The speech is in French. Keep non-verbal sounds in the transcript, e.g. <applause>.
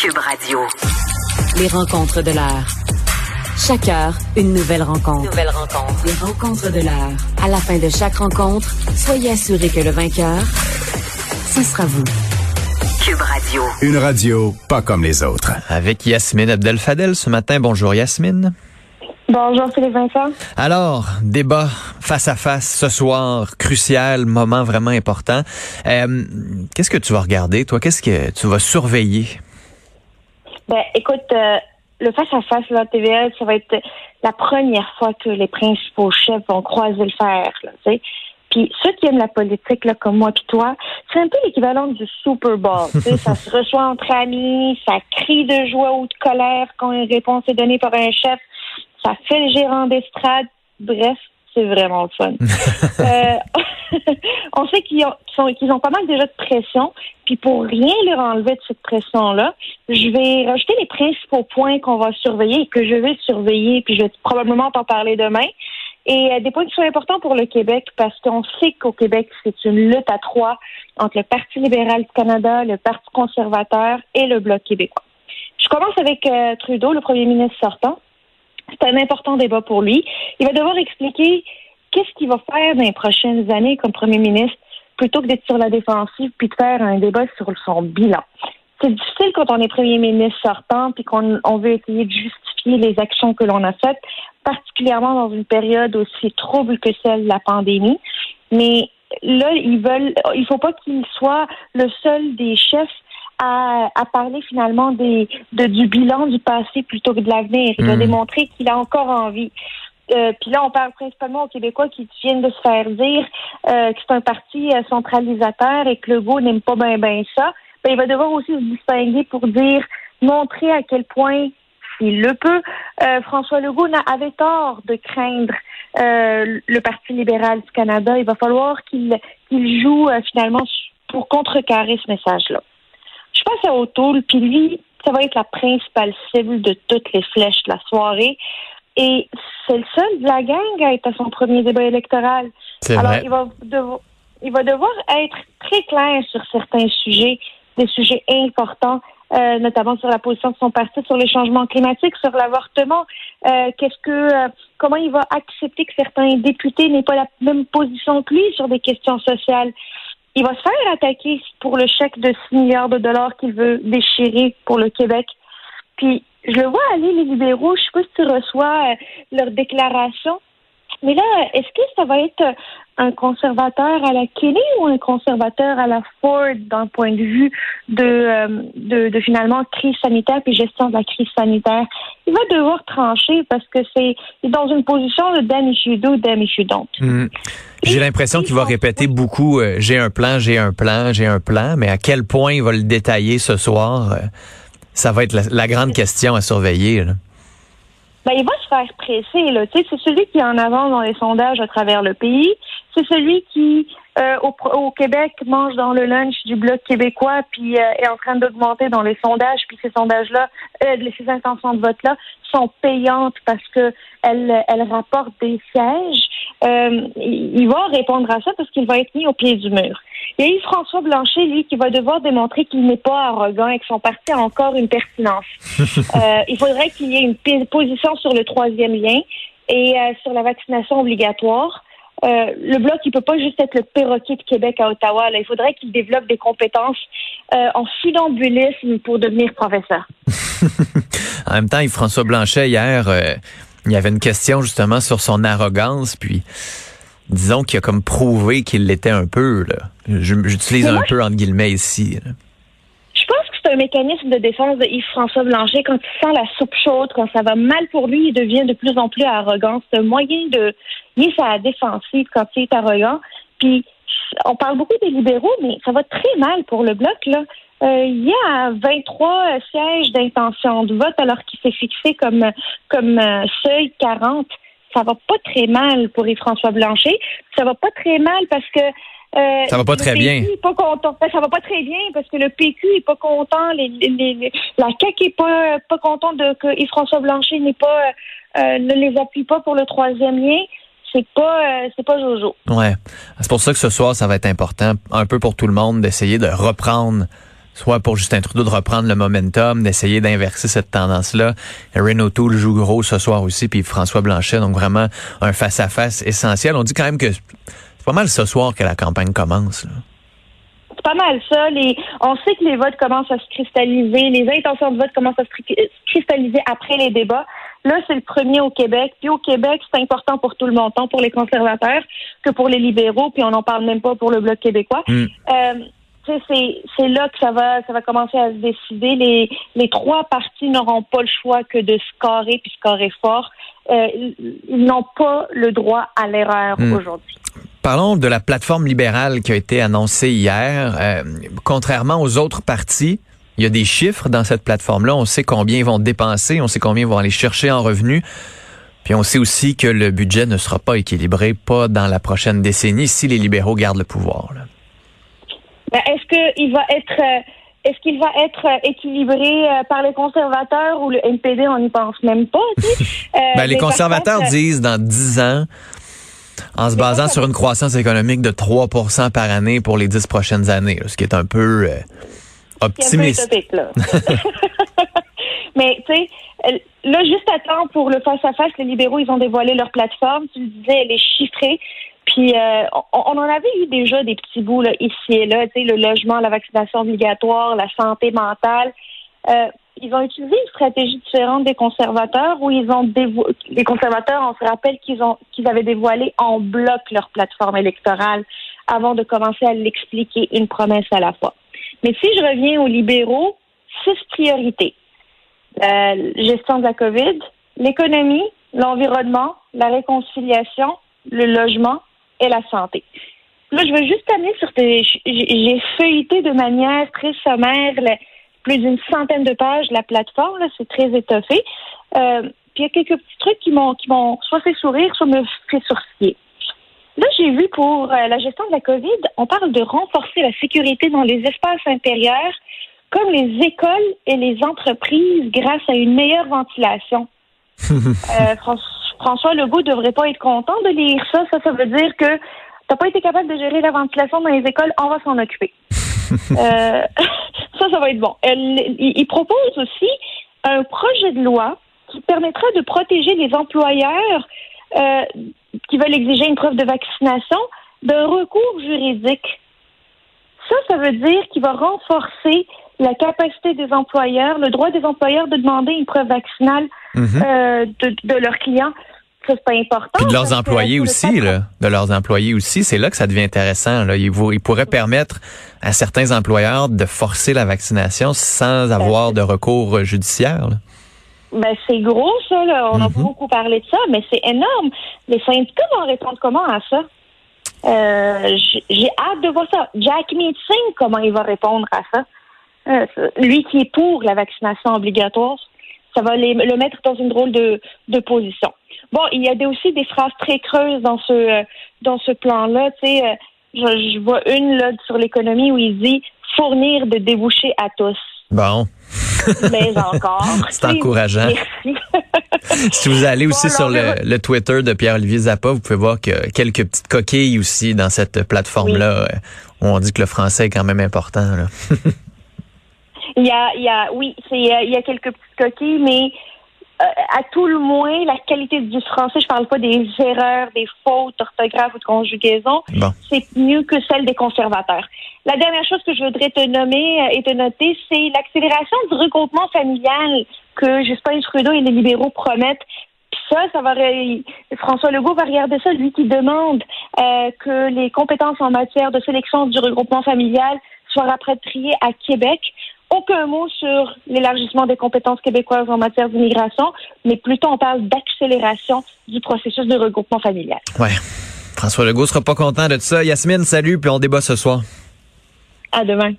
Cube Radio. Les rencontres de l'heure. Chaque heure, une nouvelle rencontre. Nouvelle rencontre. Les rencontres de l'heure. À la fin de chaque rencontre, soyez assurés que le vainqueur, ce sera vous. Cube Radio. Une radio pas comme les autres. Avec Yasmine Abdel-Fadel ce matin. Bonjour Yasmine. Bonjour Philippe Vincent. Alors, débat face à face ce soir, crucial, moment vraiment important. Euh, Qu'est-ce que tu vas regarder, toi? Qu'est-ce que tu vas surveiller? Ben, écoute, euh, le face-à-face, là, TVA, ça va être la première fois que les principaux chefs vont croiser le fer, là, tu sais. Puis ceux qui aiment la politique, là, comme moi puis toi, c'est un peu l'équivalent du Super Bowl. <laughs> ça se reçoit entre amis, ça crie de joie ou de colère quand une réponse est donnée par un chef, ça fait le gérant d'estrade. Bref, c'est vraiment le fun. <laughs> euh, <laughs> <laughs> on sait qu'ils ont, ont pas mal déjà de pression, puis pour rien leur enlever de cette pression-là, je vais rajouter les principaux points qu'on va surveiller et que je vais surveiller, puis je vais probablement t'en parler demain. Et euh, des points qui sont importants pour le Québec parce qu'on sait qu'au Québec, c'est une lutte à trois entre le Parti libéral du Canada, le Parti conservateur et le Bloc québécois. Je commence avec euh, Trudeau, le premier ministre sortant. C'est un important débat pour lui. Il va devoir expliquer qu'est-ce qu'il va faire dans les prochaines années comme premier ministre plutôt que d'être sur la défensive puis de faire un débat sur son bilan? C'est difficile quand on est premier ministre sortant puis qu'on on veut essayer de justifier les actions que l'on a faites, particulièrement dans une période aussi trouble que celle de la pandémie. Mais là, ils veulent, il faut pas qu'il soit le seul des chefs à, à, parler finalement des, de, du bilan du passé plutôt que de l'avenir. Il doit Mm. démontrer qu'il a encore envie. Euh, Puis là, on parle principalement aux Québécois qui viennent de se faire dire euh, que c'est un parti euh, centralisateur et que le goût n'aime pas bien ben ça. Ben, il va devoir aussi se distinguer pour dire, montrer à quel point, s'il le peut, euh, François Legault avait tort de craindre euh, le Parti libéral du Canada. Il va falloir qu'il qu'il joue finalement pour contrecarrer ce message-là. Je passe à O'Toole, puis lui, ça va être la principale cible de toutes les flèches de la soirée. Et c'est le seul de la gang à être à son premier débat électoral. Alors, vrai. il va, devoir, il va devoir être très clair sur certains sujets, des sujets importants, euh, notamment sur la position de son parti, sur les changements climatiques, sur l'avortement. Euh, qu'est-ce que, euh, comment il va accepter que certains députés n'aient pas la même position que lui sur des questions sociales? Il va se faire attaquer pour le chèque de 6 milliards de dollars qu'il veut déchirer pour le Québec. Puis, je le vois aller, les libéraux, je sais pas si tu reçois euh, leur déclaration. Mais là, est-ce que ça va être euh, un conservateur à la Kelly ou un conservateur à la Ford d'un point de vue de, euh, de, de finalement crise sanitaire puis gestion de la crise sanitaire? Il va devoir trancher parce que c'est dans une position de damn if you do, damn if you don't. J'ai l'impression qu'il va répéter beaucoup euh, j'ai un plan, j'ai un plan, j'ai un plan, mais à quel point il va le détailler ce soir, euh, ça va être la, grande question à surveiller. là. Ben, il va se faire presser. Là. C'est celui qui est en avance dans les sondages à travers le pays. C'est celui qui, euh, au, Québec, mange dans le lunch du Bloc québécois, puis euh, est en train d'augmenter dans les sondages. Puis ces sondages-là, euh, ces intentions de vote-là sont payantes parce que elles, elles rapportent des sièges. Euh, il va répondre à ça parce qu'il va être mis au pied du mur. Il y a Yves-François Blanchet, lui, qui va devoir démontrer qu'il n'est pas arrogant et que son parti a encore une pertinence. <laughs> Euh, il faudrait qu'il y ait une position sur le troisième lien et euh, sur la vaccination obligatoire. Euh, le bloc, il peut pas juste être le perroquet de Québec à Ottawa. Là. Il faudrait qu'il développe des compétences euh, en funambulisme pour devenir professeur. <laughs> En même temps, Yves-François Blanchet, hier, euh, il y avait une question justement sur son arrogance, puis disons qu'il a comme prouvé qu'il l'était un peu. là. J'utilise un peu entre guillemets ici. là. Je pense que c'est un mécanisme de défense de Yves-François Blanchet. Quand il sent la soupe chaude, quand ça va mal pour lui, il devient de plus en plus arrogant. C'est un moyen de lier sa défensive quand il est arrogant. Puis, on parle beaucoup des libéraux, mais ça va très mal pour le bloc, là. Euh, il y a 23 sièges d'intention de vote alors qu'il s'est fixé comme, comme euh, seuil 40. Ça va pas très mal pour Yves-François Blanchet. Ça va pas très mal parce que euh, Ça va pas très PQ bien. pas content. Ben, ça va pas très bien parce que le PQ est pas content. Les, les- les- la CAQ est pas pas content de que Yves-François Blanchet n'est pas euh, ne les appuie pas pour le troisième lien. C'est pas euh, c'est pas Jojo. Ouais. C'est pour ça que ce soir, ça va être important, un peu pour tout le monde, d'essayer de reprendre soit pour Justin Trudeau de reprendre le momentum, d'essayer d'inverser cette tendance-là. Erin O'Toole joue gros ce soir aussi, puis François Blanchet, donc vraiment un face-à-face essentiel. On dit quand même que c'est pas mal ce soir que la campagne commence. C'est pas mal ça. Les, on sait que les votes commencent à se cristalliser, les intentions de vote commencent à se cristalliser après les débats. Là, c'est le premier au Québec. Puis au Québec, c'est important pour tout le monde, tant pour les conservateurs que pour les libéraux, puis on n'en parle même pas pour le Bloc québécois. Mm. Euh, c'est là que ça va ça va commencer à se décider. Les, les trois partis n'auront pas le choix que de scorer puis scorer fort. Euh, ils n'ont pas le droit à l'erreur Hmm. aujourd'hui. Parlons de la plateforme libérale qui a été annoncée hier. Euh, contrairement aux autres partis, il y a des chiffres dans cette plateforme-là. On sait combien ils vont dépenser, on sait combien ils vont aller chercher en revenus. Puis on sait aussi que le budget ne sera pas équilibré, pas dans la prochaine décennie, si les libéraux gardent le pouvoir. là. Ben, est-ce qu'il va être euh, est-ce qu'il va être euh, équilibré euh, par les conservateurs ou le NPD, on n'y pense même pas, tu sais? <laughs> Euh, Ben, les conservateurs contre, disent dans 10 ans, en se basant sur une croissance économique de 3% par année pour les 10 prochaines années, ce qui est un peu euh, C'est un peu optimiste. utopique, là. <laughs> <laughs> Mais, tu sais, euh, là, juste à temps pour le face-à-face, les libéraux, ils ont dévoilé leur plateforme. Tu le disais, elle est chiffrée. Puis, euh, on, en avait eu déjà des petits bouts, ici et là, le logement, la vaccination obligatoire, la santé mentale. Euh, ils ont utilisé une stratégie différente des conservateurs où ils ont dévo- les conservateurs, on se rappelle qu'ils ont qu'ils avaient dévoilé en bloc leur plateforme électorale avant de commencer à l'expliquer une promesse à la fois. Mais si je reviens aux libéraux, six priorités. Euh, gestion de la COVID, l'économie, l'environnement, la réconciliation, le logement et la santé. Là, je veux juste amener sur tes... J'ai feuilleté de manière très sommaire plus d'une centaine de pages la plateforme, là, c'est très étoffé. Euh, puis il y a quelques petits trucs qui m'ont qui m'ont soit fait sourire, soit me fait sourciller. Là, j'ai vu pour euh, la gestion de la COVID, on parle de renforcer la sécurité dans les espaces intérieurs, comme les écoles et les entreprises, grâce à une meilleure ventilation. <laughs> Euh, François Legault devrait pas être content de lire ça. Ça, ça veut dire que t'as pas été capable de gérer la ventilation dans les écoles, on va s'en occuper. <laughs> Euh, <laughs> ça, ça va être bon. Elle- il, il propose aussi un projet de loi qui permettra de protéger les employeurs euh, qui veulent exiger une preuve de vaccination d'un recours juridique. Ça, ça veut dire qu'il va renforcer la capacité des employeurs, le droit des employeurs de demander une preuve vaccinale Mhm. euh, de, de leurs clients. Ça, c'est pas important. Puis de leurs employés aussi, là, de leurs employés aussi, c'est là que ça devient intéressant. Là. Il, vou- il pourrait permettre à certains employeurs de forcer la vaccination sans avoir de recours euh, judiciaire. là. Ben, c'est gros, ça, là. On a Mhm. beaucoup parlé de ça, mais c'est énorme. Les syndicats vont répondre comment à ça? Euh, J'ai hâte de voir ça. Jack Meeting, comment il va répondre à ça? Euh, lui qui est pour la vaccination obligatoire, ça va les- le mettre dans une drôle de, de position. Bon, il y a des- aussi des phrases très creuses dans ce euh, dans ce plan-là. Tu sais, euh, je, je vois une là sur l'économie où il dit fournir de débouchés à tous. <laughs> Bon, <laughs> Mais encore. <laughs> C'est encourageant. Merci. si vous allez aussi Bon, sur le, le Twitter de Pierre-Olivier Zappa, vous pouvez voir a quelques petites coquilles aussi dans cette plateforme-là euh, où on dit que le français est quand même important. Là. Il y a, il y a, oui, c'est, euh, il y a quelques petites coquilles, mais euh, à tout le moins, la qualité du français, je parle pas des erreurs, des fautes d'orthographe ou de conjugaison, Bon. c'est mieux que celle des conservateurs. La dernière chose que je voudrais te nommer euh, et te noter, c'est l'accélération du regroupement familial que Justin Trudeau et les libéraux promettent. Ça, ça va François Legault va regarder ça, lui qui demande euh, que les compétences en matière de sélection du regroupement familial soient rapatriées à Québec. Aucun mot sur l'élargissement des compétences québécoises en matière d'immigration, mais plutôt on parle d'accélération du processus de regroupement familial. Ouais. François Legault sera pas content de ça. Yasmine, salut, puis on débat ce soir. À demain.